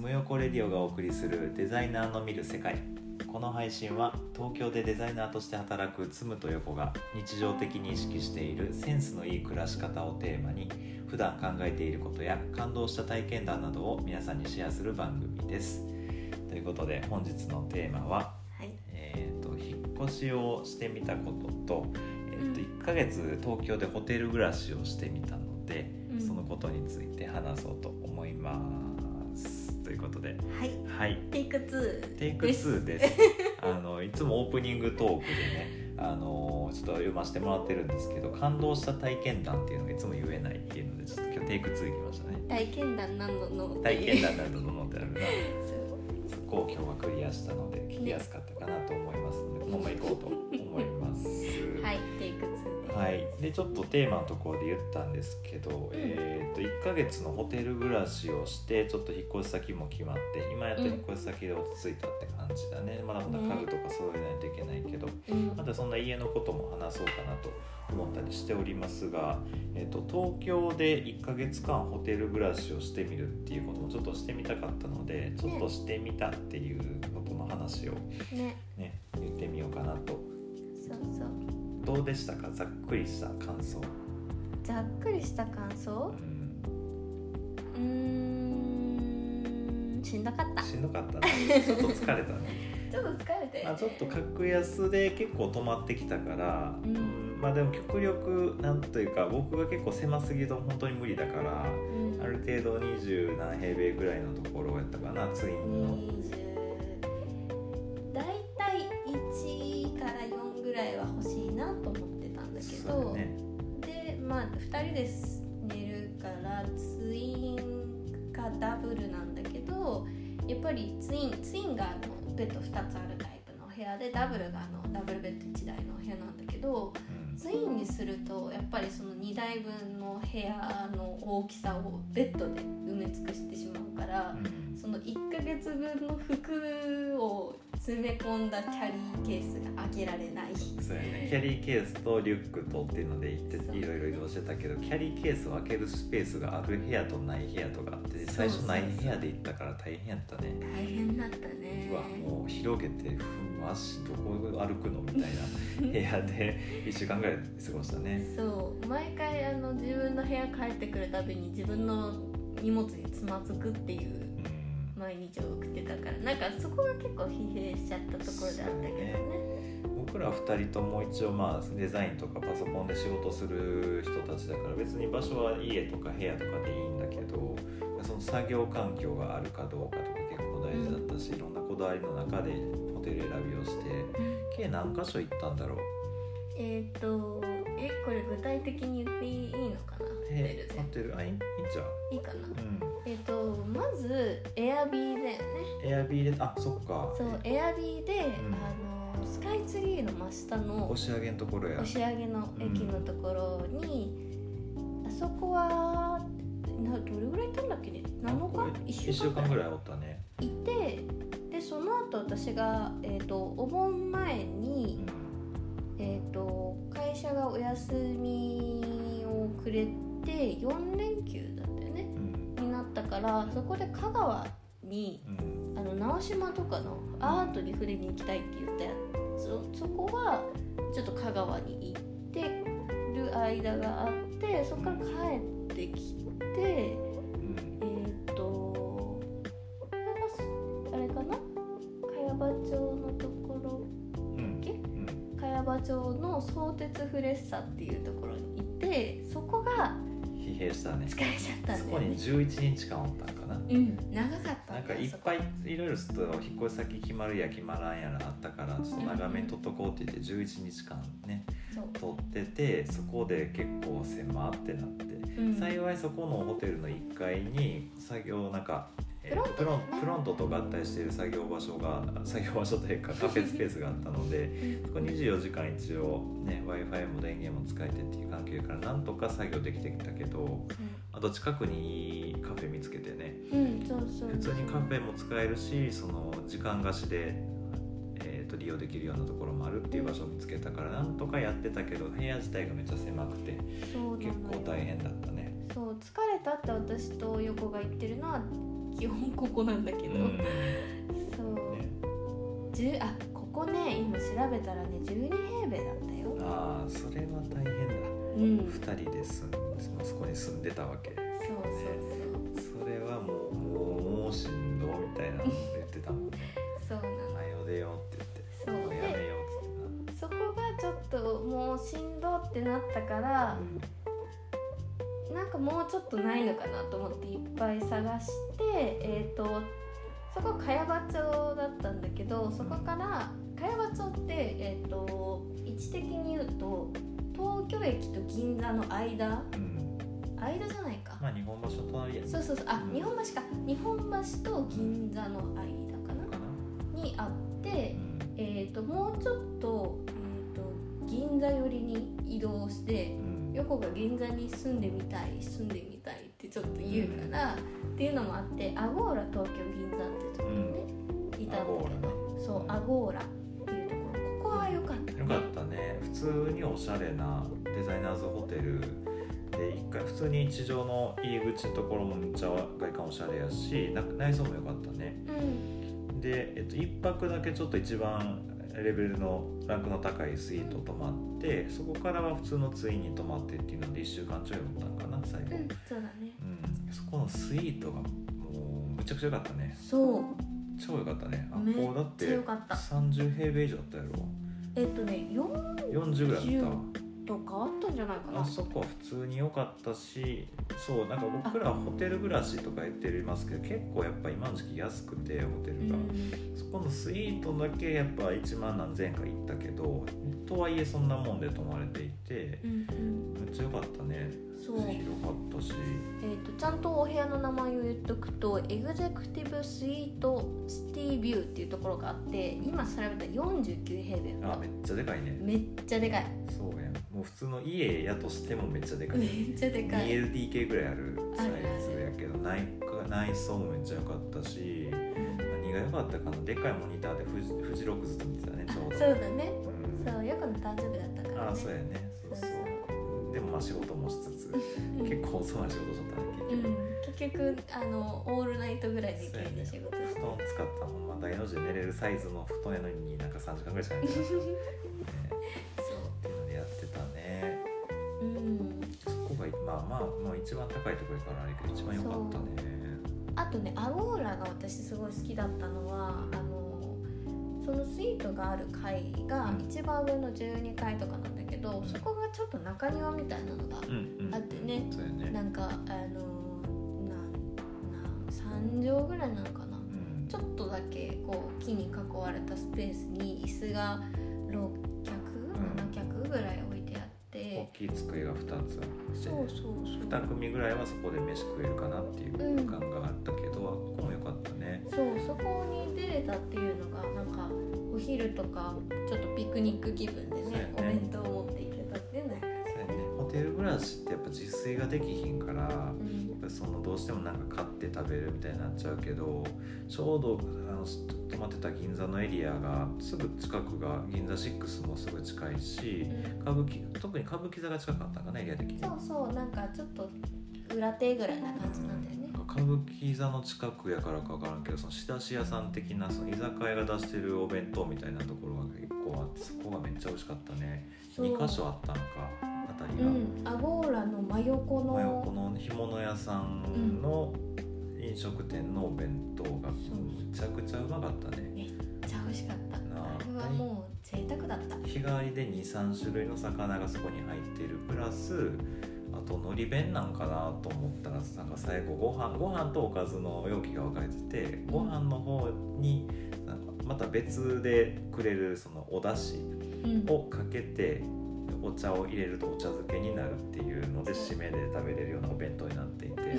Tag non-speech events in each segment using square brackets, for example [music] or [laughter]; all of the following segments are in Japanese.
むよこレディオがお送りするデザイナーの見る世界。この配信は東京でデザイナーとして働くつむと横が日常的に意識しているセンスのいい暮らし方をテーマに普段考えていることや感動した体験談などを皆さんにシェアする番組です。ということで本日のテーマは、はい。えー、と引っ越しをしてみたことと,、えー、と1ヶ月東京でホテル暮らしをしてみたので、うん。そのことについて話そうと思います。ということで。はい。はい。テイク2テイク2です。[laughs] あのいつもオープニングトークでね、あのちょっと読ませてもらってるんですけど、感動した体験談っていうのがいつも言えないっていうので、ちょっと今日テイク2いきましたね。体験談なのの体験談などのってあるな。[laughs] そこを今日はクリアしたので聞きやすかったかなと思いますので、このまま行こうとはい、でちょっとテーマのところで言ったんですけど、えー、と1ヶ月のホテル暮らしをしてちょっと引っ越し先も決まって今やっと引っ越し先で落ち着いたって感じだね、まだまだ家具とか揃えないといけないけど、うん。またそんな家のことも話そうかなと思ったりしておりますが、えー、と東京で1ヶ月間ホテル暮らしをしてみるっていうこともちょっとしてみたかったのでちょっとしてみたっていうことの話をね。ね言ってみようかなと。そうそうどうでしたか？ざっくりした感想。ざっくりした感想？うん。うーんしんどかった。しんどかったね。ちょっと疲れたね、[laughs] ちょっと疲れて。まあ、ちょっと格安で結構止まってきたから、うん。まあでも極力なんというか僕が結構狭すぎると本当に無理だからうん。ある程度二十何平米ぐらいのところやったかなツインの、まあ2人で寝るからツインかダブルなんだけどやっぱりツインツインがあのベッド2つあるタイプのお部屋でダブルがあのダブルベッド1台のお部屋なんだけどうんツインにするとやっぱりその2台分の部屋の大きさをベッドで埋め尽くしてしまうから。うんその1ヶ月分の服を詰め込んだキャリーケースが開けられない。そうやね。キャリーケースとリュックとっていうので行ってそう。いろいろ移動してたけどキャリーケースを開けるスペースがある部屋とない部屋とかあって最初ない部屋で行ったから大変やったね。大変だったね。うわもう広げてふん足どこ歩くの？みたいな [laughs] 部屋で1週間ぐらい過ごしたね。そう。毎回あの自分の部屋帰ってくるたびに自分の荷物につまずくっていううん毎日を送ってたからなんかそこが結構疲弊しちゃったところであったけどね。僕ら2人とも一応まあデザインとかパソコンで仕事する人たちだから別に場所は家とか部屋とかでいいんだけどその作業環境があるかどうかとか結構大事だったし、いろんなこだわりの中でホテル選びをして計何箇所行ったんだろう？えっ、とえこれ具体的に言っていいのかな？ホテルえホテル？あいいんちゃう？でいいかな。うん。えっ、とまずエアビーだよね。エアビーであそっか。そうエアビーで、ん。あのスカイツリーの真下の押上げのところや。押上の駅のところに、あそこはなどれぐらい行ったんだっけね？7日1 1週間ぐらいおったね。いてでその後私が、えー、とお盆前うに、ん。えー、と会社がお休みをくれて4連休からそこで香川にうん。あの直島とかのアートに触れに行きたいって言ったやつそこはちょっと香川に行ってる間があってそこから帰ってきてうん。えーっとこれがあれかな？茅場町のところうん。けうん。茅場町の相鉄フレッサっていうところ疲弊したね疲れちゃったそこにんだよね。11日間おったんかな。うん長かったなんかいっぱいいろいろすると引っ越し先決まるや決まらんやらあったからちょっと長めに取っとこうって言って11日間ね取っててそこで結構狭ってなって、うん。幸いそこのホテルの1階に作業なんか、えーとプロンプロントと合体している作業場所が作業場所というかカフェスペースがあったので [laughs] そこ24時間一応ね w i f i も電源も使えてっていう環境やからなんとか作業できてきたけどあと近くにいいカフェ見つけてねうん、うん、そうそう。普通にカフェも使えるしその時間貸しで、えー、と利用できるようなところもあるっていう場所を見つけたからなんとかやってたけど部屋自体がめっちゃ狭くて結構大変だったね。そう疲れたって私と横が言ってるのここなんだけど、うん。そう、ね。10あここね今調べたらね12平米だったよ。ああそれは大変だ。うん。二人で住んあそこに住んでたわけ。そうそうそれはもうもうもうしんどみたいなの言ってたもんね。そうそうなの。はよ出ようってそう言って。もうやめよっつってそこがちょっともうしんどってなったからな、なんかもうちょっとないのかなと思っていっぱい探してえっ、とそこ茅場町だったんだけどそこから茅場町ってえっ、と位置的に言うと東京駅と銀座の間？うん。うん間じゃないか。まあ日本橋の隣やね。そうそうそう。あうん。日本橋か。日本橋と銀座の間かな？かな。にあってうん。えっ、ともうちょっと,、えー、と銀座寄りに移動してうん横が銀座に住んでみたい住んでみたいってちょっと言うから、っていうのもあってアゴーラ東京銀座ってところにね、いたんだけどそうアゴーラっていうところ。ここは良かった。ねよかったね。普通におしゃれなデザイナーズホテルで一回普通に地上の入り口のところもめっちゃ外観おしゃれやしな内装も良かったね。うん。で、えっと、1泊だけちょっと一番レベルのランクの高いスイート泊まってそこからは普通のツインに泊まってっていうので1週間ちょいおったんかな最後、うんそうだね。うん、そこのスイートがもうむちゃくちゃ良かったね。そう。超良かったね。あこうだってちゃ良かった。30平米以上あったやろ。えっとね4 40ぐらいあったわとかあったんじゃないかな。あそこは普通に良かったしそうなんか僕らホテル暮らしとか言ってますけど結構やっぱ今の時期安くてホテルが、うん。そこのスイートだけやっぱ1万何千円か行ったけどとはいえそんなもんで泊まれていてめっちゃ良かったね。広かったし。えー、とちゃんとお部屋の名前を言っとくとエグゼクティブスイートシティビューっていうところがあって今調べたら49平米。あめっちゃでかいね。ためっちゃでかい。そうやんもう普通の家やとしてもめっちゃでかい。めっちゃでかい。2LDK ぐらいあるサイズやけど内内装もめっちゃ良かったし何が良かったかなでっかいモニターでフジフジロックずっと見てたねちょうど。そうだね。うん。そうヨコの誕生日だったからね。ああそうやね。そうそう。そうでもまあ仕事もしつつうん。結構遅い仕事しとった結局、ん、結局あのオールナイトぐらいできるんで仕事布団使ったほんま大の字で寝れるサイズの布団やのになんか3時間ぐらいしかなかった、ね、[laughs] あまあまあ一番高いところからあるけど一番良かったね。あとねアゴーラが私すごい好きだったのはあのそのスイートがある階がうん。一番上の12階とかなんだけど、うん。そこがちょっと中庭みたいなのがうんうん。あってね、そうやね。なんかあのなんなん3畳ぐらいなのかな。うん。ちょっとだけこう木に囲われたスペースに椅子がきい机が2つあってそうそうそう。2組ぐらいはそこで飯食えるかなっていう空間があったけど、ここも良かったね。そうそこに出れたっていうのがなんかお昼とかちょっとピクニック気分でねね。お弁当を持っていけたっていうのはね。ホテル暮らしってやっぱ自炊ができひんから、うんそのどうしてもなんか買って食べるみたいになっちゃうけどちょうどあの泊まってた銀座のエリアがすぐ近くが銀座6もすぐ近いし歌舞伎特に歌舞伎座が近かったんかなエリア的に。そうそうなんかちょっと裏手ぐらいな感じなんだよね。なん。か歌舞伎座の近くやからか分からんけどその仕出し屋さん的なその居酒屋が出してるお弁当みたいなところが結構あってそこがめっちゃ美味しかったね。そう。2箇所あったのかりが、うん。アゴーラの真横真横のの干物屋さんの飲食店のお弁当が。むちゃくちゃうまかったね。めっちゃ美味しかった。なあ。あれはもう贅沢だった。日替わりで23種類の魚がそこに入ってる。プラスあとのり弁なんかなと思ったらなんか最後ご飯ご飯とおかずの容器が分かれててご飯の方になんかまた別でくれるそのお出汁うん。をかけてお茶を入れるとお茶漬けになるっていうので締めで食べれるようなお弁当になっていてあれが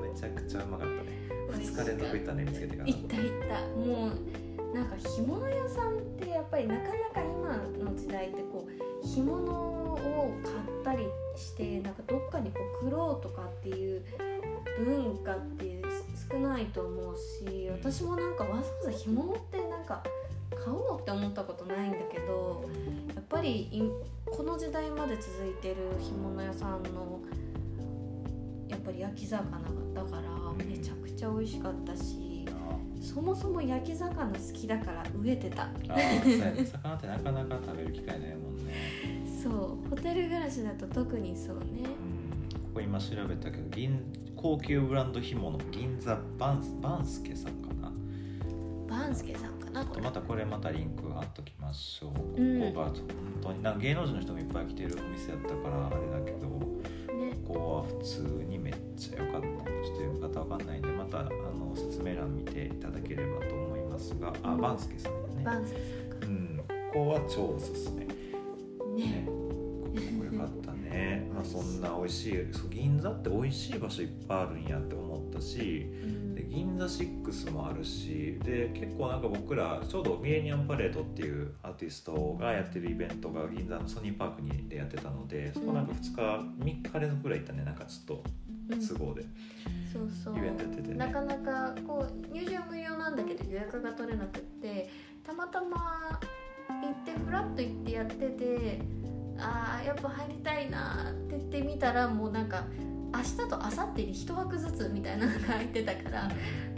めちゃくちゃうまかったね。2日連続行った。ね見つけてから行った行ったもうなんか干物屋さんってやっぱりなかなか今の時代ってこう干物を買ったりしてなんかどっかに送ろうとかっていう文化って少ないと思うし私もなんかわざわざ干物ってなんか買おうって思ったことないんだけどやっぱりいこの時代まで続いてる干物屋さんのやっぱり焼き魚だからん。めちゃくちゃ美味しかったしあそもそも焼き魚好きだから飢えてた。魚ってなかなか食べる機会ないもんね。そう。ホテル暮らしだと特にそうね。うん。ここ今調べたけど銀高級ブランド干物銀座バンバンスケさんかな。バンスケさんかなこれまたこれまたリンク貼っときましょう、うん。ここが本当になんか芸能人の人もいっぱい来てるお店やったからあれだけどね。ここは普通にめっちゃ良かったちょっと読み方わかんないんでまたあの説明欄見ていただければと思いますが。あバンスケさんやね。バンスケさんか。うん。ここは超おすすめ。ね。ね。ここ良かったね。[laughs] まあそんな美味しいそう銀座って美味しい場所いっぱいあるんやって思ったしうんで銀座6もあるしで結構なんか僕らちょうどミレニアムパレードっていうアーティストがやってるイベントが銀座のソニーパークにでやってたのでそこなんか2日3日連続ぐらい行ったねなんかちょっとうん都合で。そうそう。イベントやってて。ねなかなかこう入場無料なんだけど予約が取れなくってたまたま行ってフラッと行ってやっててあーやっぱ入りたいなって言ってみたらもうなんか明日と明後日に一枠ずつみたいなのが入ってたから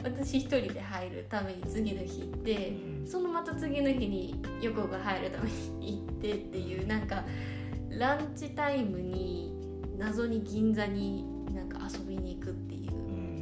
私一人で入るために次の日行ってうんそのまた次の日に横が入るために行ってっていうなんかランチタイムに謎に銀座になんか遊びに行くっていうう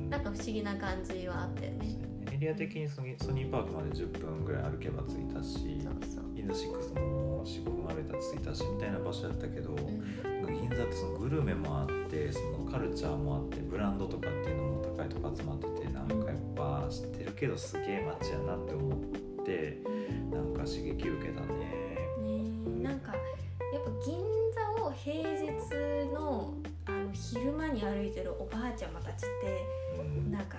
んなんか不思議な感じはあったよね。エリア的にソニーパークまで10分ぐらい歩けば着いたしそうそう。銀座6ももう45分歩いたら着いたしみたいな場所やったけど、うん。銀座ってそのグルメもあってそのカルチャーもあってブランドとかっていうのも高いとこ集まっててなんかやっぱ知ってるけどすげえ街やなって思ってなんか刺激受けたね。ねなんかやっぱ銀座を平日のあの昼間に歩いてるおばあちゃまたちってうん。なんか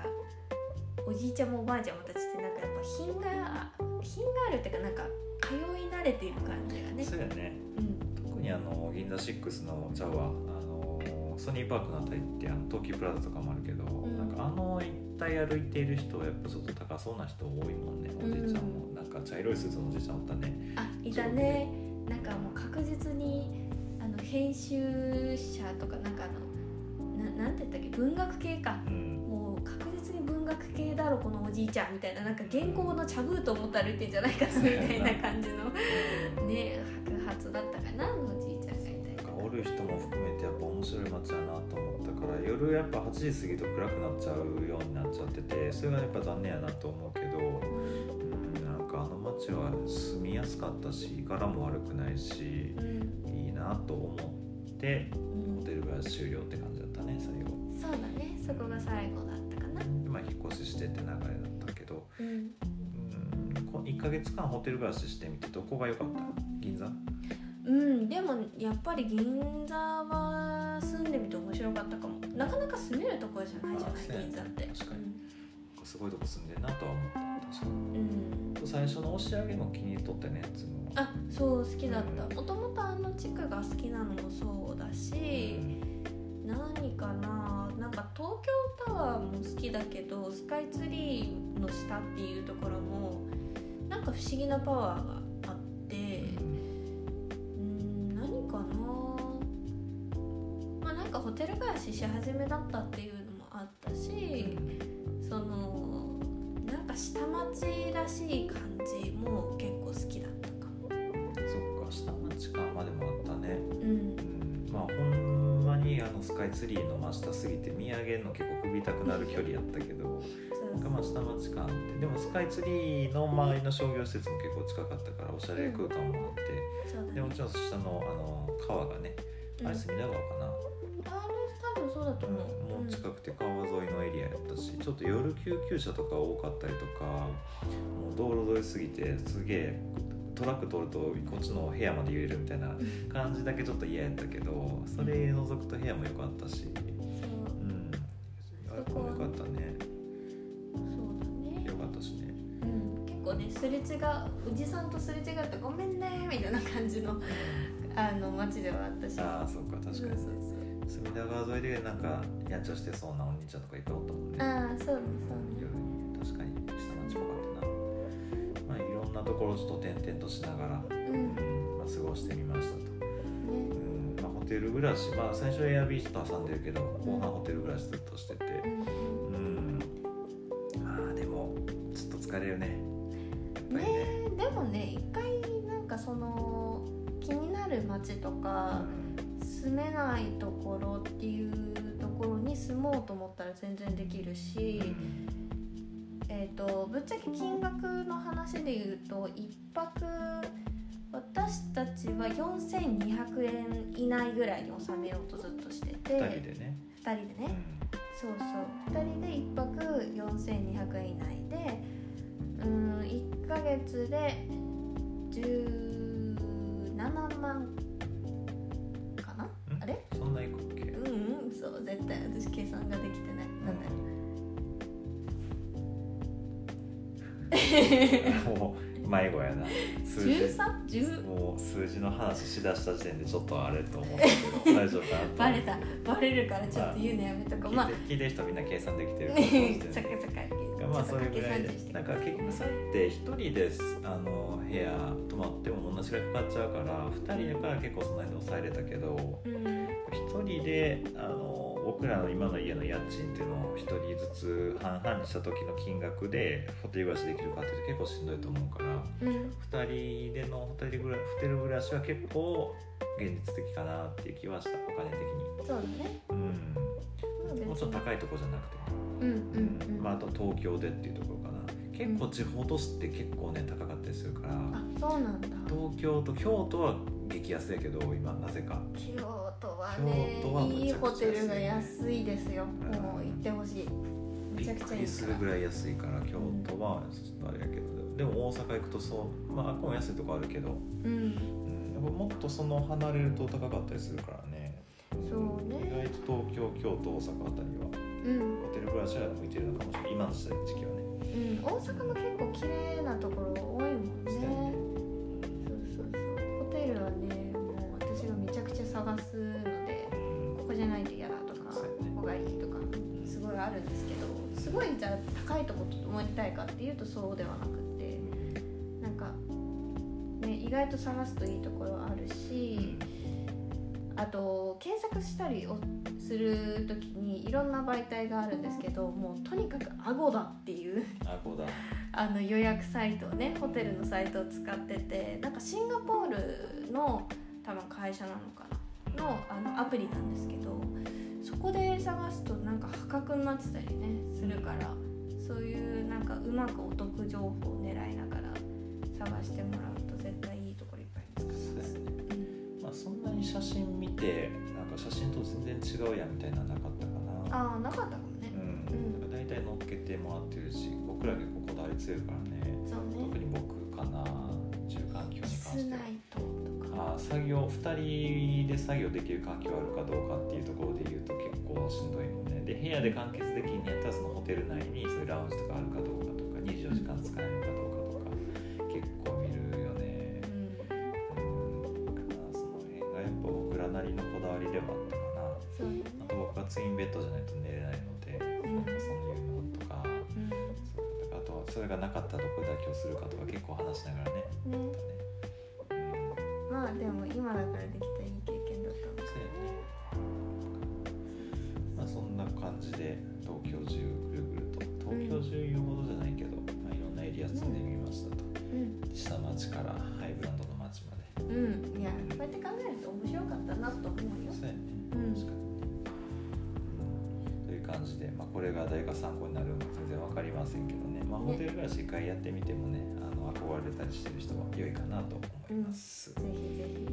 おじいちゃんもおばあちゃまたちってなんかやっぱ品が品があるっていうかなんか通い慣れている感じがね。そうやね。うん。特にあの銀座6のちゃうわあのソニーパークのあたりってあの東急プラザとかもあるけど、ん。なんかあの一帯歩いている人はやっぱちょっと高そうな人多いもんね。おじいちゃんも、なんか茶色いスーツのおじいちゃんおったね。あいたね。なんかもう確実にあの編集者とかなんかあのななんて言ったっけ？文学系か。うんのおじいちゃんみたいななんか原稿の茶封と思って歩いてんじゃないかなみたいな感じのね白髪だったかなおじいちゃんがいたりな。んかおる人も含めてやっぱ面白い街やなと思ったから夜やっぱ8時過ぎと暗くなっちゃうようになっちゃっててそれがやっぱ残念やなと思うけど、うん、なんかあの街は住みやすかったし柄も悪くないしうん。いいなと思ってうん。ホテルが終了って感じだったね最後。そうだねそこが最後だ越ししてって流れだったけど、うん。うん、こ1ヶ月間ホテル暮らししてみてどこが良かった？銀座？うん、でもやっぱり銀座は住んでみて面白かったかも。なかなか住めるところじゃないじゃない？銀座って。確かに。すごいとこ住んでんなとは思った。確かに。うん。最初の押し上げも気に入っとってねつも。あそう好きだった。もともとあの地区が好きなのもそうだし何かななんか東京タワーも好きだけどスカイツリーの下っていうところもなんか不思議なパワーがあってうん何かな？まあなんかホテル暮らしし始めだったっていうのもあったしそのなんか下町らしい感じも結構好きだったかも。そっか下町感までもスカイツリーの真下すぎて見上げるの結構首痛くなる距離やったけどなんかまあ下町感って。でもスカイツリーの周りの商業施設も結構近かったからおしゃれ空間もあって、そうだね。でもちろん下のあの川がねあれ隅田川かな、多分そうだと思う。もう近くて川沿いのエリアやったしちょっと夜救急車とか多かったりとかもう道路沿いすぎてすげえトラック通るとこっちの部屋まで揺れるみたいな感じだけちょっと嫌やったけどそれ除くと部屋も良かったし。そう。うん。あれも良かったね。そうだね。良。かったしね。うん、結構ねすれ違うおじさんとすれ違うとごめんねみたいな感じのあの街ではあったし。ああそっか確かに。そうそうそう。隅田川沿いでなんかやんちゃしてそうなお兄ちゃんとかいっぱいおったもんね。ああそうねそうね。なところをちょっと転々としながらうん。うんまあ、過ごしてみましたと、ね。うん。まあ、ホテテル暮らしまあ最初エアビーと挟んでるけど後半ホテル暮らしずっとしてて。うん。うん。まあでもちょっと疲れるね。ねね。でもね一回なんかその気になる街とか住めないところっていうところに住もうと思ったら全然できるし、えー、とぶっちゃけ金額の話で言うと1泊私たちは4200円以内ぐらいに収めようとずっとしてて2人でね、2人でね、そうそう。2人で1泊4200円以内でうん1ヶ月で17万かな？うん。あれ？そんないくっけうんうん。そう絶対私計算ができてない。なんだもう迷子やな。数字。13?10 もう数字の話しだした時点でちょっとあれと思ったけど大丈夫かなとバレた。バレるからちょっと言うのやめとこう。まあ。聞いてる人みんな計算できてるそかっかもしそっれないかまあそれぐらいでなんか結局それって一人であの部屋泊まっても同じぐらいかかっちゃうから二人だから結構その辺で抑えれたけどうん。一人であの僕らの今の家の家賃っていうのを一人ずつ半々にした時の金額でホテル暮らしできるかって結構しんどいと思うからうん。2人でのホテル暮らホテル暮らしは結構現実的かなっていう気はしたお金的に。そうだね。うん。もうちょっと高いとこじゃなくて。んうんうん。まあ、あと東京でっていうところかな。結構地方都市って結構ね高かったりするから。あそうなんだ。東京と京都は激安やけど今なぜか。京都はね京都はむい。いホテルが安いですよ。もう行ってほしい。めちゃくちゃいするぐらい安いから京都はちょっとあれやけど。でも大阪行くとそうまあこも安いとこあるけど、うん。うん、やっぱもっとその離れると高かったりするからね。そうね。意外と東京京都大阪あたりは。うん。ホテル暮らしは向いてるのかもしれない。今の時期はね。うん、大阪も結構綺麗なところ多いもんね探すのでうんここじゃないと嫌だとかここがいいとかすごいあるんですけどすごいじゃあ高いとこと思いたいかっていうとそうではなくてなんかね意外と探すといいところあるしあと検索したりをする時にいろんな媒体があるんですけどもうとにかくアゴダっていうあこうだあの予約サイトをねホテルのサイトを使っててなんかシンガポールの多分会社なのかなのあのアプリなんですけどそこで探すとなんか破格になってたりねするからそういうなんかうまくお得情報を狙いながら探してもらうと絶対いいところいっぱい見つかりそうますやね。まあそんなに写真見てなんか写真と全然違うやんみたいなのなかったかな。ああなかったかもね。うん、大体乗っけてもらってるし僕ら結構こだわり強いからねそうね。特に僕かな住環境に関室しては作業2人で作業できる環境あるかどうかっていうところで言うと結構しんどいもんね。で部屋で完結できんやったらそのホテル内にそういうラウンジとかあるかどうかとか24時間使えるのかどうかとか結構見るよね。うん。その辺がやっぱ僕らなりのこだわりではあったかな。あと僕はツインベッドじゃないと寝れないので、うん。なんかそういうのとかうん。あとはそれがなかったらどこで妥協するかとか結構話しながらね。ね。ねうんまあでも今だからできたいい経験だったのそうやね。まあそんな感じで東京中ぐるぐると東京中言うほどじゃないけど、まあ、いろんなエリア住んでみましたと、うん。下町からハイブランドの町まで。うん。いやこうやって考えると面白かったなと思うよ。そうやね、うん。確かにという感じで、まあ、これが誰か参考になるのか全然わかりませんけどね、まあ、ホテル暮らし一回やってみてもねあの憧れたりしてる人は良いかなと思います、ぜひぜひ。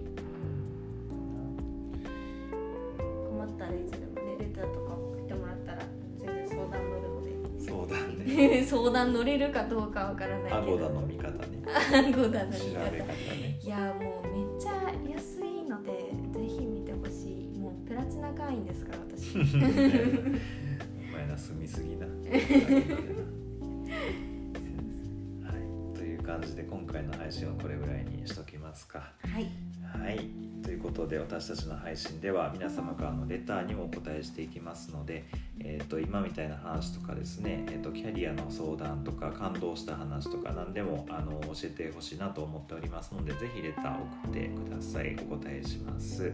困ったらいつでもねレターとか送ってもらったら全然相談乗るので。そうだね相談乗れるかどうかわからないけど。アゴダの味方ね。アゴダの超味方ね。いやもうめっちゃ安いのでぜひ見てほしい。もうプラチナ会員ですから私。お前ら住みすぎな。[laughs] の配信はこれぐらいにしときますか。はいはい、ということで私たちの配信では皆様からのレターにもお答えしていきますので、えー、と今みたいな話とかですね、えー、とキャリアの相談とか感動した話とか何でもあの教えてほしいなと思っておりますのでぜひレター送ってくださいお答えします。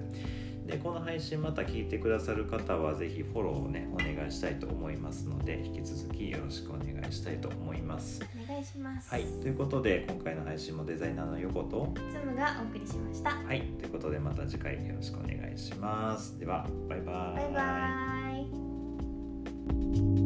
でこの配信また聞いてくださる方は是非フォローをねお願いしたいと思いますので引き続きよろしくお願いしたいと思います。お願いします。はい。ということで今回の配信もデザイナーの横とつむがお送りしました。はい。ということでまた次回よろしくお願いします。ではバイバイ。バイバイ。